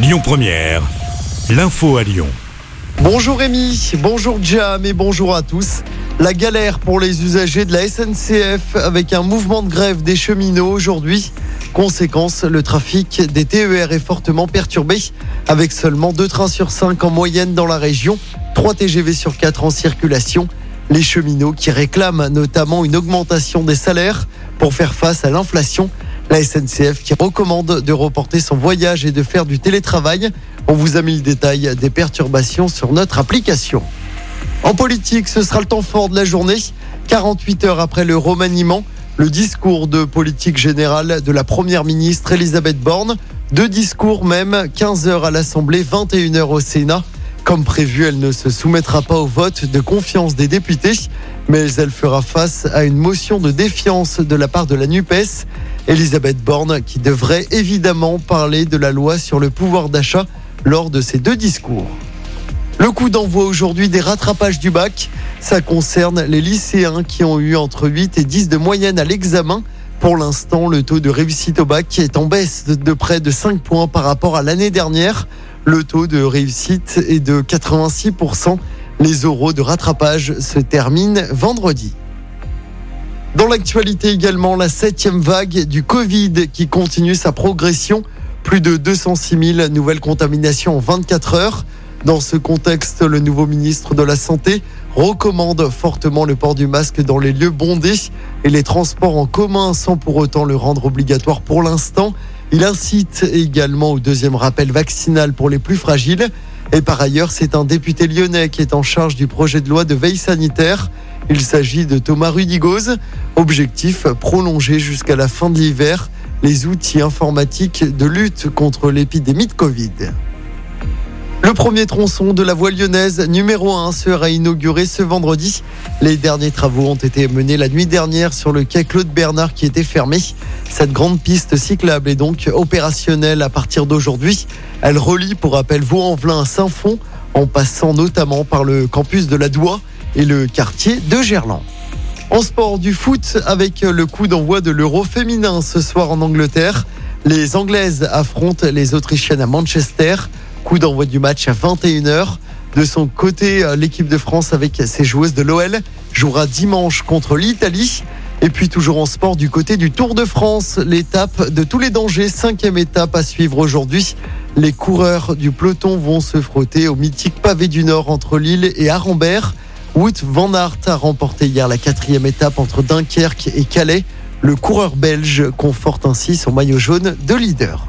Lyon Première, l'info à Lyon. Bonjour Rémi, bonjour Jam et bonjour à tous. La galère pour les usagers de la SNCF avec un mouvement de grève des cheminots aujourd'hui. Conséquence, le trafic des TER est fortement perturbé avec seulement 2 trains sur 5 en moyenne dans la région, 3 TGV sur 4 en circulation. Les cheminots qui réclament notamment une augmentation des salaires pour faire face à l'inflation. La SNCF qui recommande de reporter son voyage et de faire du télétravail. On vous a mis le détail des perturbations sur notre application. En politique, ce sera le temps fort de la journée. 48 heures après le remaniement, le discours de politique générale de la première ministre Elisabeth Borne. Deux discours même, 15 heures à l'Assemblée, 21 heures au Sénat. Comme prévu, elle ne se soumettra pas au vote de confiance des députés, mais elle fera face à une motion de défiance de la part de la NUPES. Elisabeth Borne qui devrait évidemment parler de la loi sur le pouvoir d'achat lors de ces deux discours. Le coup d'envoi aujourd'hui des rattrapages du bac, ça concerne les lycéens qui ont eu entre 8 et 10 de moyenne à l'examen. Pour l'instant, le taux de réussite au bac est en baisse de près de 5 points par rapport à l'année dernière. Le taux de réussite est de 86%. Les euros de rattrapage se terminent vendredi. Dans l'actualité également, la septième vague du Covid qui continue sa progression. Plus de 206 000 nouvelles contaminations en 24 heures. Dans ce contexte, le nouveau ministre de la Santé recommande fortement le port du masque dans les lieux bondés et les transports en commun sans pour autant le rendre obligatoire pour l'instant. Il incite également au deuxième rappel vaccinal pour les plus fragiles. Et par ailleurs, c'est un député lyonnais qui est en charge du projet de loi de veille sanitaire. Il s'agit de Thomas Rudigoz. Objectif prolonger jusqu'à la fin de l'hiver les outils informatiques de lutte contre l'épidémie de Covid. Le premier tronçon de la voie lyonnaise numéro 1 sera inauguré ce vendredi. Les derniers travaux ont été menés la nuit dernière sur le quai Claude Bernard qui était fermé. Cette grande piste cyclable est donc opérationnelle à partir d'aujourd'hui. Elle relie pour rappel Vaux-en-Velin à Saint-Fond en passant notamment par le campus de la Doua et le quartier de Gerland. En sport du foot avec le coup d'envoi de l'Euro féminin ce soir en Angleterre. Les Anglaises affrontent les Autrichiennes à Manchester. Coup d'envoi du match à 21h. De son côté, l'équipe de France avec ses joueuses de l'OL jouera dimanche contre l'Italie. Et puis toujours en sport du côté du Tour de France, l'étape de tous les dangers, cinquième étape à suivre aujourd'hui. Les coureurs du peloton vont se frotter au mythique pavé du Nord entre Lille et Arambert. Wout van Aert a remporté hier la quatrième étape entre Dunkerque et Calais. Le coureur belge conforte ainsi son maillot jaune de leader.